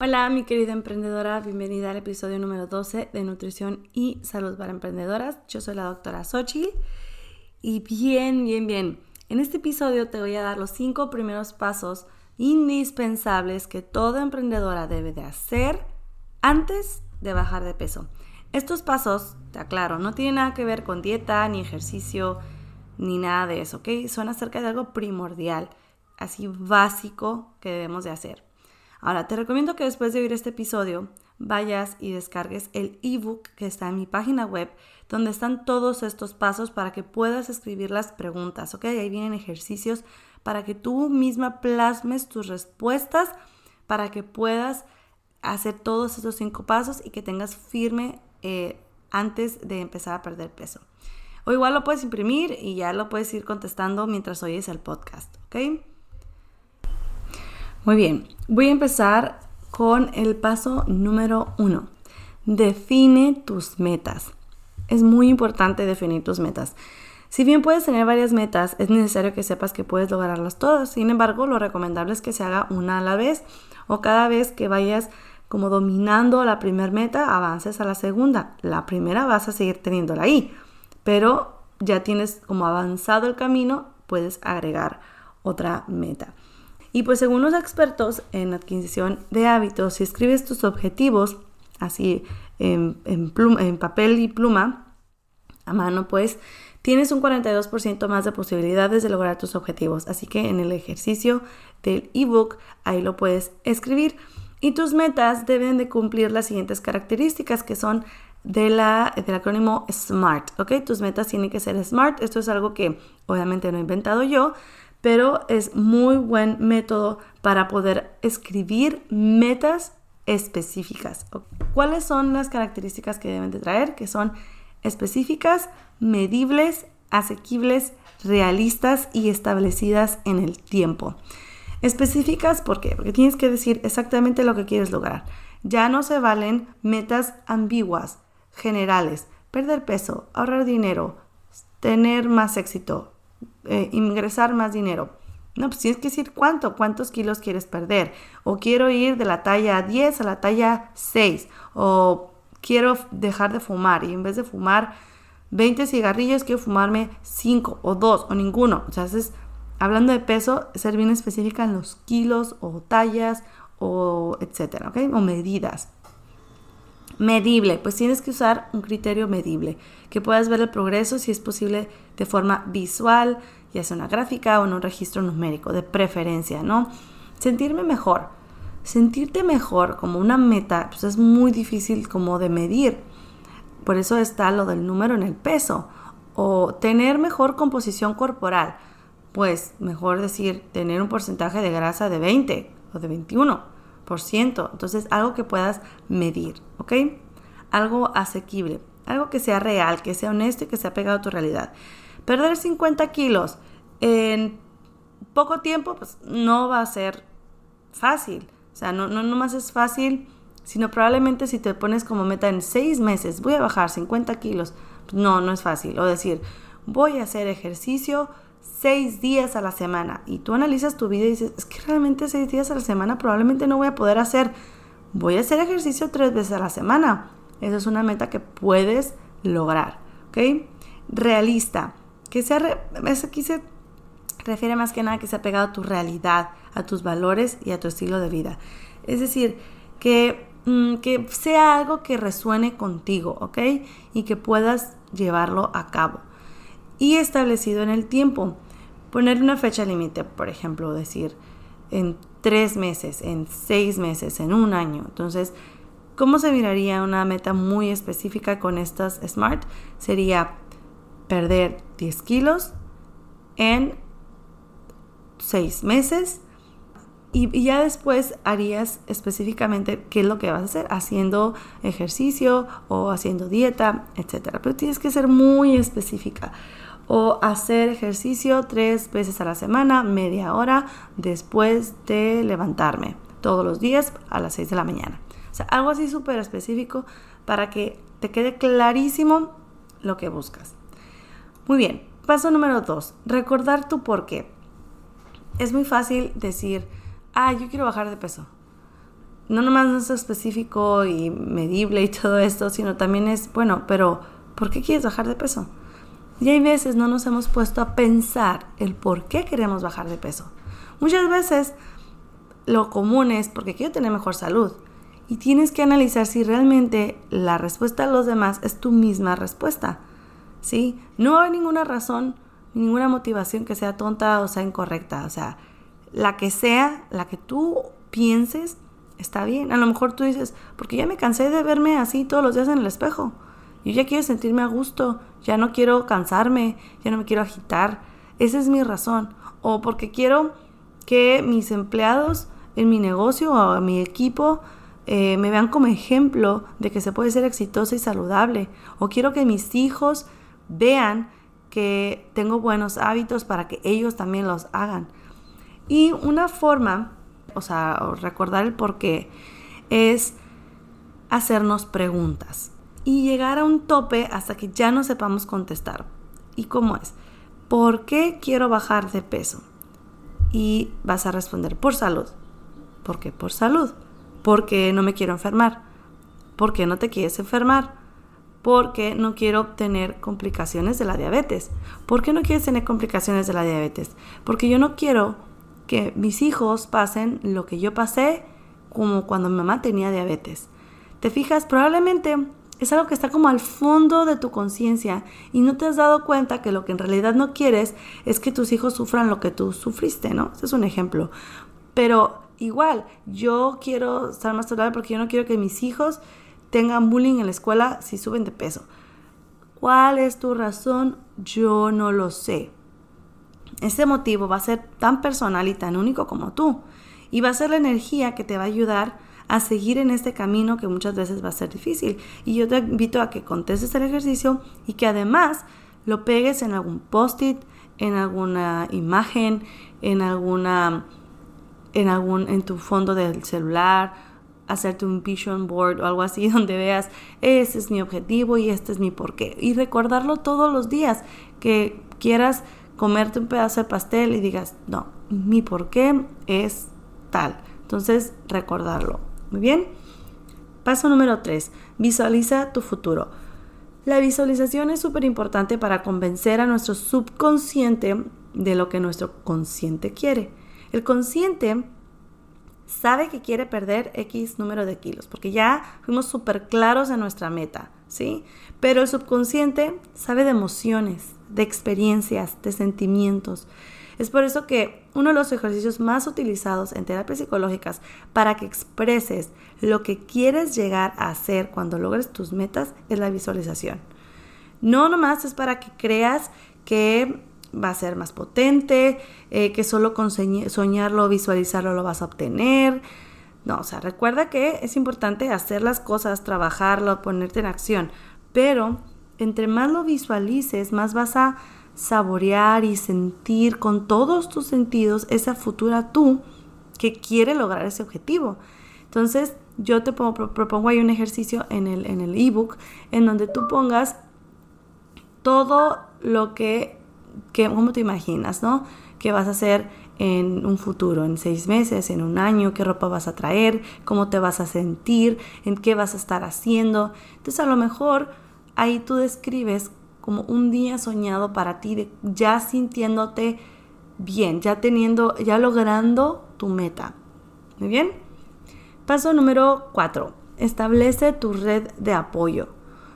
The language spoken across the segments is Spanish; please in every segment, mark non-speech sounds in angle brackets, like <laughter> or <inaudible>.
Hola mi querida emprendedora, bienvenida al episodio número 12 de Nutrición y Salud para Emprendedoras. Yo soy la doctora Sochi y bien, bien, bien. En este episodio te voy a dar los cinco primeros pasos indispensables que toda emprendedora debe de hacer antes de bajar de peso. Estos pasos, te aclaro, no tienen nada que ver con dieta, ni ejercicio, ni nada de eso, ¿ok? Son acerca de algo primordial, así básico que debemos de hacer. Ahora, te recomiendo que después de oír este episodio vayas y descargues el ebook que está en mi página web, donde están todos estos pasos para que puedas escribir las preguntas, ¿ok? Ahí vienen ejercicios para que tú misma plasmes tus respuestas, para que puedas hacer todos estos cinco pasos y que tengas firme eh, antes de empezar a perder peso. O igual lo puedes imprimir y ya lo puedes ir contestando mientras oyes el podcast, ¿ok? Muy bien, voy a empezar con el paso número uno. Define tus metas. Es muy importante definir tus metas. Si bien puedes tener varias metas, es necesario que sepas que puedes lograrlas todas. Sin embargo, lo recomendable es que se haga una a la vez o cada vez que vayas como dominando la primera meta, avances a la segunda. La primera vas a seguir teniéndola ahí, pero ya tienes como avanzado el camino, puedes agregar otra meta. Y pues según los expertos en adquisición de hábitos, si escribes tus objetivos así en, en papel y pluma, a mano, pues tienes un 42% más de posibilidades de lograr tus objetivos. Así que en el ejercicio del ebook ahí lo puedes escribir. Y tus metas deben de cumplir las siguientes características que son de la, del acrónimo SMART, ¿ok? Tus metas tienen que ser SMART. Esto es algo que obviamente no he inventado yo, pero es muy buen método para poder escribir metas específicas. ¿Cuáles son las características que deben de traer? Que son específicas, medibles, asequibles, realistas y establecidas en el tiempo. Específicas, ¿por qué? Porque tienes que decir exactamente lo que quieres lograr. Ya no se valen metas ambiguas, generales, perder peso, ahorrar dinero, tener más éxito, eh, ingresar más dinero. No, pues tienes que decir cuánto, cuántos kilos quieres perder. O quiero ir de la talla 10 a la talla 6. O quiero dejar de fumar y en vez de fumar 20 cigarrillos, quiero fumarme 5 o 2 o ninguno. O sea, es, hablando de peso, ser bien específica en los kilos o tallas o etcétera, ¿ok? O medidas. Medible, pues tienes que usar un criterio medible, que puedas ver el progreso si es posible de forma visual, ya sea una gráfica o en un registro numérico, de preferencia, ¿no? Sentirme mejor. Sentirte mejor como una meta, pues es muy difícil como de medir. Por eso está lo del número en el peso. O tener mejor composición corporal. Pues mejor decir tener un porcentaje de grasa de 20 o de 21 entonces, algo que puedas medir, ¿ok? Algo asequible, algo que sea real, que sea honesto y que sea pegado a tu realidad. Perder 50 kilos en poco tiempo, pues no va a ser fácil. O sea, no, no, no más es fácil, sino probablemente si te pones como meta en 6 meses, voy a bajar 50 kilos, pues no, no es fácil. O decir, voy a hacer ejercicio seis días a la semana y tú analizas tu vida y dices, es que realmente seis días a la semana probablemente no voy a poder hacer. Voy a hacer ejercicio tres veces a la semana. Esa es una meta que puedes lograr, ¿ok? Realista. Que sea, eso aquí se refiere más que nada que sea pegado a tu realidad, a tus valores y a tu estilo de vida. Es decir, que, mm, que sea algo que resuene contigo, ¿ok? Y que puedas llevarlo a cabo. Y establecido en el tiempo. Poner una fecha límite, por ejemplo, decir en tres meses, en seis meses, en un año. Entonces, ¿cómo se miraría una meta muy específica con estas SMART? Sería perder 10 kilos en seis meses y, ya después harías específicamente qué es lo que vas a hacer, haciendo ejercicio o haciendo dieta, etc. Pero tienes que ser muy específica. O hacer ejercicio tres veces a la semana, media hora después de levantarme, todos los días a las 6 de la mañana. O sea, algo así súper específico para que te quede clarísimo lo que buscas. Muy bien, paso número dos, recordar tu por qué. Es muy fácil decir, ah, yo quiero bajar de peso. No nomás no es específico y medible y <laughs> todo esto, sino también es, bueno, pero ¿por qué quieres bajar de peso? Y hay veces no nos hemos puesto a pensar el por qué queremos bajar de peso. Muchas veces lo común es porque quiero tener mejor salud. Y tienes que analizar si realmente la respuesta de los demás es tu misma respuesta. ¿Sí? No hay ninguna razón, ninguna motivación que sea tonta o sea incorrecta. O sea, la que sea, la que tú pienses, está bien. A lo mejor tú dices, porque ya me cansé de verme así todos los días en el espejo. Yo ya quiero sentirme a gusto, ya no quiero cansarme, ya no me quiero agitar. Esa es mi razón. O porque quiero que mis empleados en mi negocio o en mi equipo eh, me vean como ejemplo de que se puede ser exitosa y saludable. O quiero que mis hijos vean que tengo buenos hábitos para que ellos también los hagan. Y una forma, o sea, recordar el por qué, es hacernos preguntas y llegar a un tope hasta que ya no sepamos contestar. ¿Y cómo es? ¿Por qué quiero bajar de peso? Y vas a responder por salud. ¿Por qué por salud? Porque no me quiero enfermar. ¿Por qué no te quieres enfermar? Porque no quiero tener complicaciones de la diabetes. ¿Por qué no quieres tener complicaciones de la diabetes? Porque yo no quiero que mis hijos pasen lo que yo pasé como cuando mi mamá tenía diabetes. Te fijas, probablemente es algo que está como al fondo de tu conciencia y no te has dado cuenta que lo que en realidad no quieres es que tus hijos sufran lo que tú sufriste, ¿no? Ese es un ejemplo. Pero igual, yo quiero estar más saludable porque yo no quiero que mis hijos tengan bullying en la escuela si suben de peso. ¿Cuál es tu razón? Yo no lo sé. Ese motivo va a ser tan personal y tan único como tú. Y va a ser la energía que te va a ayudar a seguir en este camino que muchas veces va a ser difícil. Y yo te invito a que contestes el ejercicio y que además lo pegues en algún post-it, en alguna imagen, en alguna en algún en tu fondo del celular, hacerte un vision board o algo así <laughs> donde veas, ese es mi objetivo y este es mi porqué y recordarlo todos los días que quieras comerte un pedazo de pastel y digas, no, mi por qué es tal. Entonces, recordarlo. Muy bien. Paso número 3. Visualiza tu futuro. La visualización es súper importante para convencer a nuestro subconsciente de lo que nuestro consciente quiere. El consciente sabe que quiere perder X número de kilos, porque ya fuimos súper claros en nuestra meta, ¿sí? Pero el subconsciente sabe de emociones, de experiencias, de sentimientos. Es por eso que uno de los ejercicios más utilizados en terapias psicológicas para que expreses lo que quieres llegar a hacer cuando logres tus metas es la visualización. No nomás es para que creas que va a ser más potente, eh, que solo con soñarlo, visualizarlo lo vas a obtener. No, o sea, recuerda que es importante hacer las cosas, trabajarlo, ponerte en acción, pero entre más lo visualices, más vas a saborear y sentir con todos tus sentidos esa futura tú que quiere lograr ese objetivo. Entonces, yo te propongo ahí un ejercicio en el en el ebook en donde tú pongas todo lo que, que, ¿cómo te imaginas, no? Que vas a hacer en un futuro, en seis meses, en un año, qué ropa vas a traer, cómo te vas a sentir, en qué vas a estar haciendo. Entonces, a lo mejor ahí tú describes como un día soñado para ti, ya sintiéndote bien, ya teniendo, ya logrando tu meta. Muy bien. Paso número 4. Establece tu red de apoyo.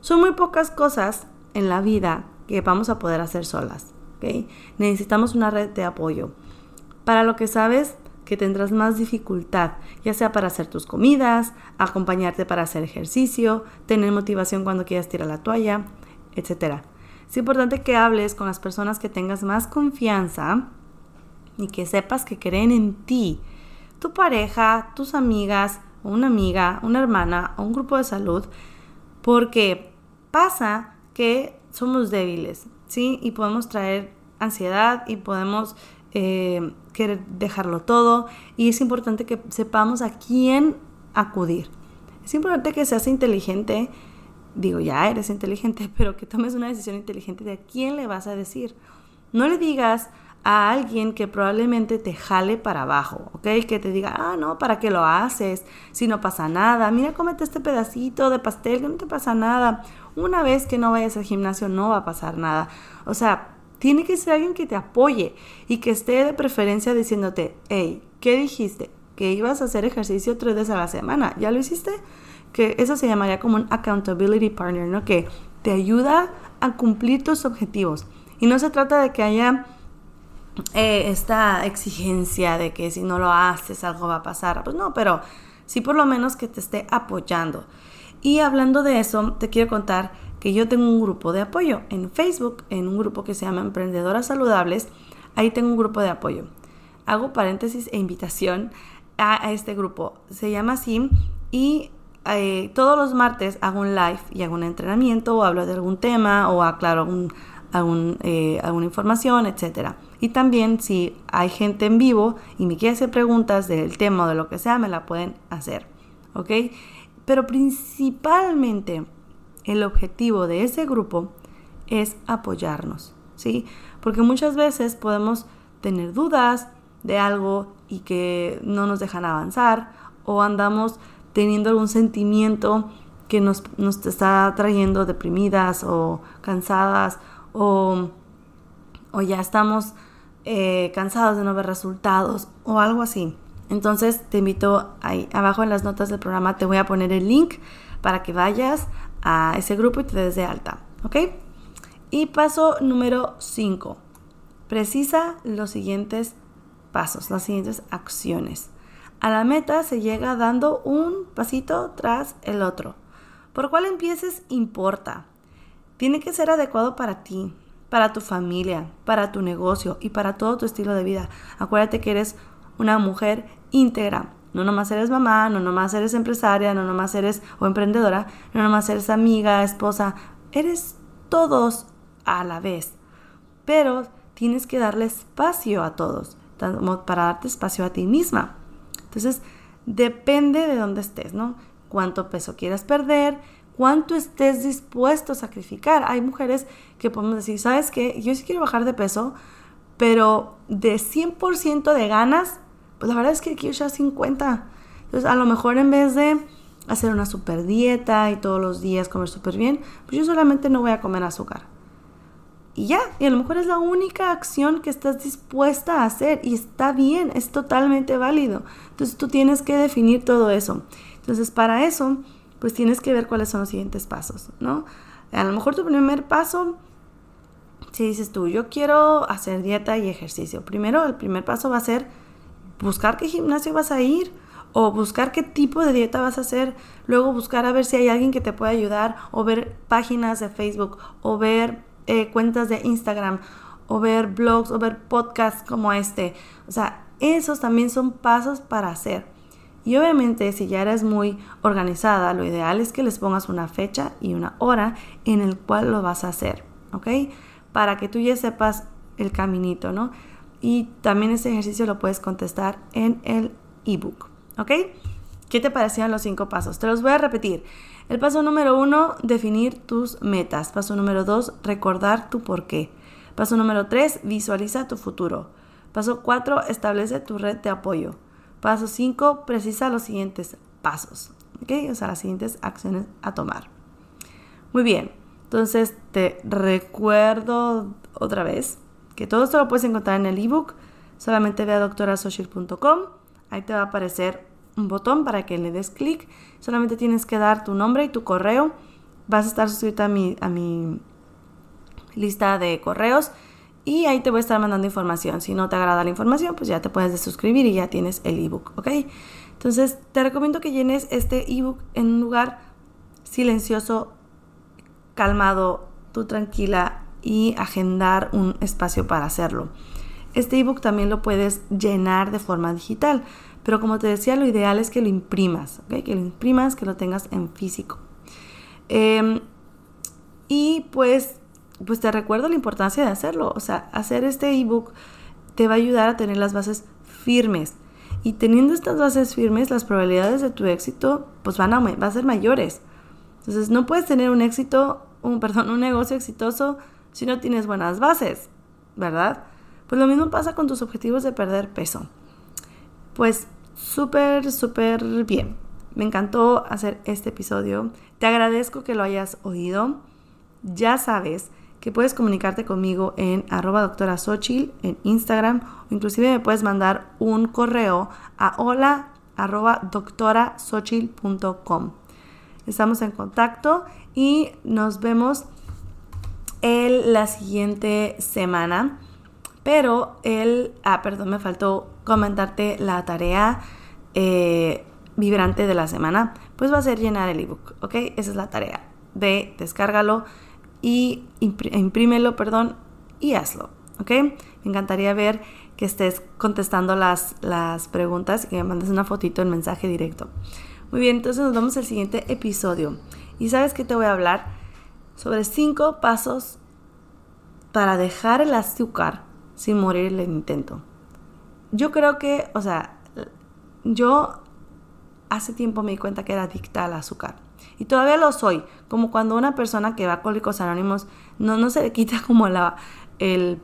Son muy pocas cosas en la vida que vamos a poder hacer solas. Necesitamos una red de apoyo. Para lo que sabes, que tendrás más dificultad, ya sea para hacer tus comidas, acompañarte para hacer ejercicio, tener motivación cuando quieras tirar la toalla, etc. Es importante que hables con las personas que tengas más confianza y que sepas que creen en ti. Tu pareja, tus amigas, una amiga, una hermana o un grupo de salud, porque pasa que somos débiles, ¿sí? Y podemos traer ansiedad y podemos eh, querer dejarlo todo y es importante que sepamos a quién acudir. Es importante que seas inteligente, digo, ya eres inteligente, <laughs> pero que tomes una decisión inteligente de quién le vas a decir. No le digas a alguien que probablemente te jale para abajo, ¿ok? Que te diga, ah, no, ¿para qué lo haces? Si no pasa nada, mira, cómete este pedacito de pastel, que no te pasa nada. Una vez que no vayas al gimnasio no va a pasar nada. O sea, tiene que ser alguien que te apoye y que esté de preferencia diciéndote, hey, ¿qué dijiste? Que ibas a hacer ejercicio tres veces a la semana. ¿Ya lo hiciste? Que eso se llamaría como un accountability partner, ¿no? Que te ayuda a cumplir tus objetivos. Y no se trata de que haya eh, esta exigencia de que si no lo haces algo va a pasar. Pues no, pero sí por lo menos que te esté apoyando. Y hablando de eso, te quiero contar que yo tengo un grupo de apoyo en Facebook, en un grupo que se llama Emprendedoras Saludables. Ahí tengo un grupo de apoyo. Hago paréntesis e invitación a, este grupo. Se llama así y eh, todos los martes hago un live y hago un entrenamiento o hablo de algún tema o aclaro eh, alguna información, etc. Y también si hay gente en vivo y me quiere hacer preguntas del tema o de lo que sea, me la pueden hacer. ¿Ok? Pero principalmente el objetivo de ese grupo es apoyarnos, ¿sí? Porque muchas veces podemos tener dudas de algo y que no nos dejan avanzar o andamos teniendo algún sentimiento que nos, está trayendo deprimidas o cansadas o, o ya estamos eh, cansados de no ver resultados o algo así. Entonces te invito ahí abajo en las notas del programa te voy a poner el link para que vayas a ese grupo y te des de alta, ¿ok? Y paso número 5. Precisa los siguientes pasos, las siguientes acciones. A la meta se llega dando un pasito tras el otro. Por cuál empieces importa. Tiene que ser adecuado para ti, para tu familia, para tu negocio y para todo tu estilo de vida. Acuérdate que eres una mujer íntegra. No nomás eres mamá, no nomás eres empresaria, no nomás eres o emprendedora, no nomás eres amiga, esposa, eres todos a la vez. Pero tienes que darle espacio a todos, para darte espacio a ti misma. Entonces, depende de dónde estés, ¿no? Cuánto peso quieras perder, cuánto estés dispuesto a sacrificar. Hay mujeres que podemos decir, ¿sabes qué? Yo sí quiero bajar de peso, pero de 100% de ganas, pues la verdad es que quiero echar 50. Entonces, a lo mejor en vez de hacer una super dieta y todos los días comer súper bien, pues yo solamente no voy a comer azúcar. Y ya, y a lo mejor es la única acción que estás dispuesta a hacer y está bien, es totalmente válido. Entonces tú tienes que definir todo eso. Entonces para eso, pues tienes que ver cuáles son los siguientes pasos, ¿no? A lo mejor tu primer paso, si dices tú, yo quiero hacer dieta y ejercicio, primero el primer paso va a ser buscar qué gimnasio vas a ir o buscar qué tipo de dieta vas a hacer, luego buscar a ver si hay alguien que te pueda ayudar o ver páginas de Facebook o ver eh, cuentas de Instagram o ver blogs o ver podcasts como este. O sea, esos también son pasos para hacer. Y obviamente si ya eres muy organizada, lo ideal es que les pongas una fecha y una hora en el cual lo vas a hacer, ¿ok? Para que tú ya sepas el caminito, ¿no? y también ese ejercicio lo puedes contestar en el ebook. ¿Ok? ¿Qué te parecieron los cinco pasos? Te los voy a repetir. El paso número uno, definir tus metas. Paso número dos, recordar tu por qué. Paso número tres, visualiza tu futuro. Paso cuatro, establece tu red de apoyo. Paso cinco, precisa los siguientes pasos. ¿Ok? O sea, las siguientes acciones a tomar. Muy bien. Entonces, te recuerdo otra vez que todo esto lo puedes encontrar en el ebook. Solamente ve a doctorasocial.com. Ahí te va a aparecer un botón para que le des clic. Solamente tienes que dar tu nombre y tu correo. Vas a estar suscrita a mi, a mi lista de correos y ahí te voy a estar mandando información. Si no te agrada la información, pues ya te puedes suscribir y ya tienes el ebook, ¿ok? Entonces, te recomiendo que llenes este ebook en un lugar silencioso, calmado, tú tranquila y agendar un espacio para hacerlo. Este ebook también lo puedes llenar de forma digital, pero como te decía, lo ideal es que lo imprimas, que lo imprimas, que lo tengas en físico. Em, y pues, pues te recuerdo la importancia de hacerlo, o sea, hacer este ebook te va a ayudar a tener las bases firmes. Y teniendo estas bases firmes, las probabilidades de tu éxito pues van a, a ser mayores. Entonces, no puedes tener un éxito, un, <laughs> perdón, un negocio exitoso si no tienes buenas bases, ¿verdad? Pues lo mismo pasa con tus objetivos de perder peso. Pues súper, súper bien. Me encantó hacer este episodio. Te agradezco que lo hayas oído. Ya sabes que puedes comunicarte conmigo en arroba doctora en Instagram o inclusive me puedes mandar un correo a hola Estamos en contacto y nos vemos el, la siguiente semana. Pero el, ah, perdón, me faltó comentarte la tarea eh, vibrante de la semana. Pues va a ser llenar el ebook, ¿ok? Esa es la tarea. Ve, descárgalo y imprímelo, perdón, y hazlo, ¿ok? Me encantaría ver que estés contestando las, las preguntas y que me mandes una fotito en mensaje directo. Muy bien, entonces nos vemos el siguiente episodio. Y sabes que te voy a hablar sobre cinco pasos para dejar el azúcar sin morir el intento. Yo creo que, o sea, yo hace tiempo me di cuenta que era adicta al azúcar. Y todavía lo soy, como cuando una persona que va a Alcohólicos Anónimos no, no se le quita <laughs> como la, el,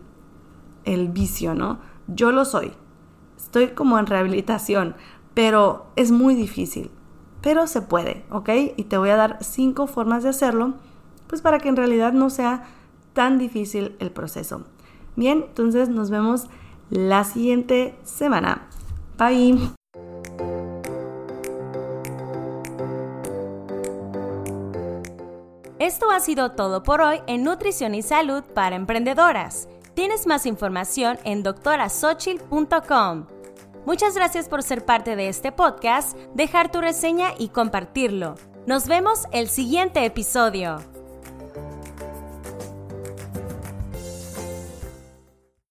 el vicio, ¿no? Yo lo soy. Estoy como en rehabilitación, pero es muy difícil. Pero se puede, ¿ok? Y te voy a dar cinco formas de hacerlo, pues para que en realidad no sea tan difícil el proceso. Bien, entonces nos vemos la siguiente semana. Bye. Esto ha sido todo por hoy en Nutrición y Salud para Emprendedoras. Tienes más información en doctorasochil.com. Muchas gracias por ser parte de este podcast, dejar tu reseña y compartirlo. Nos vemos el siguiente episodio.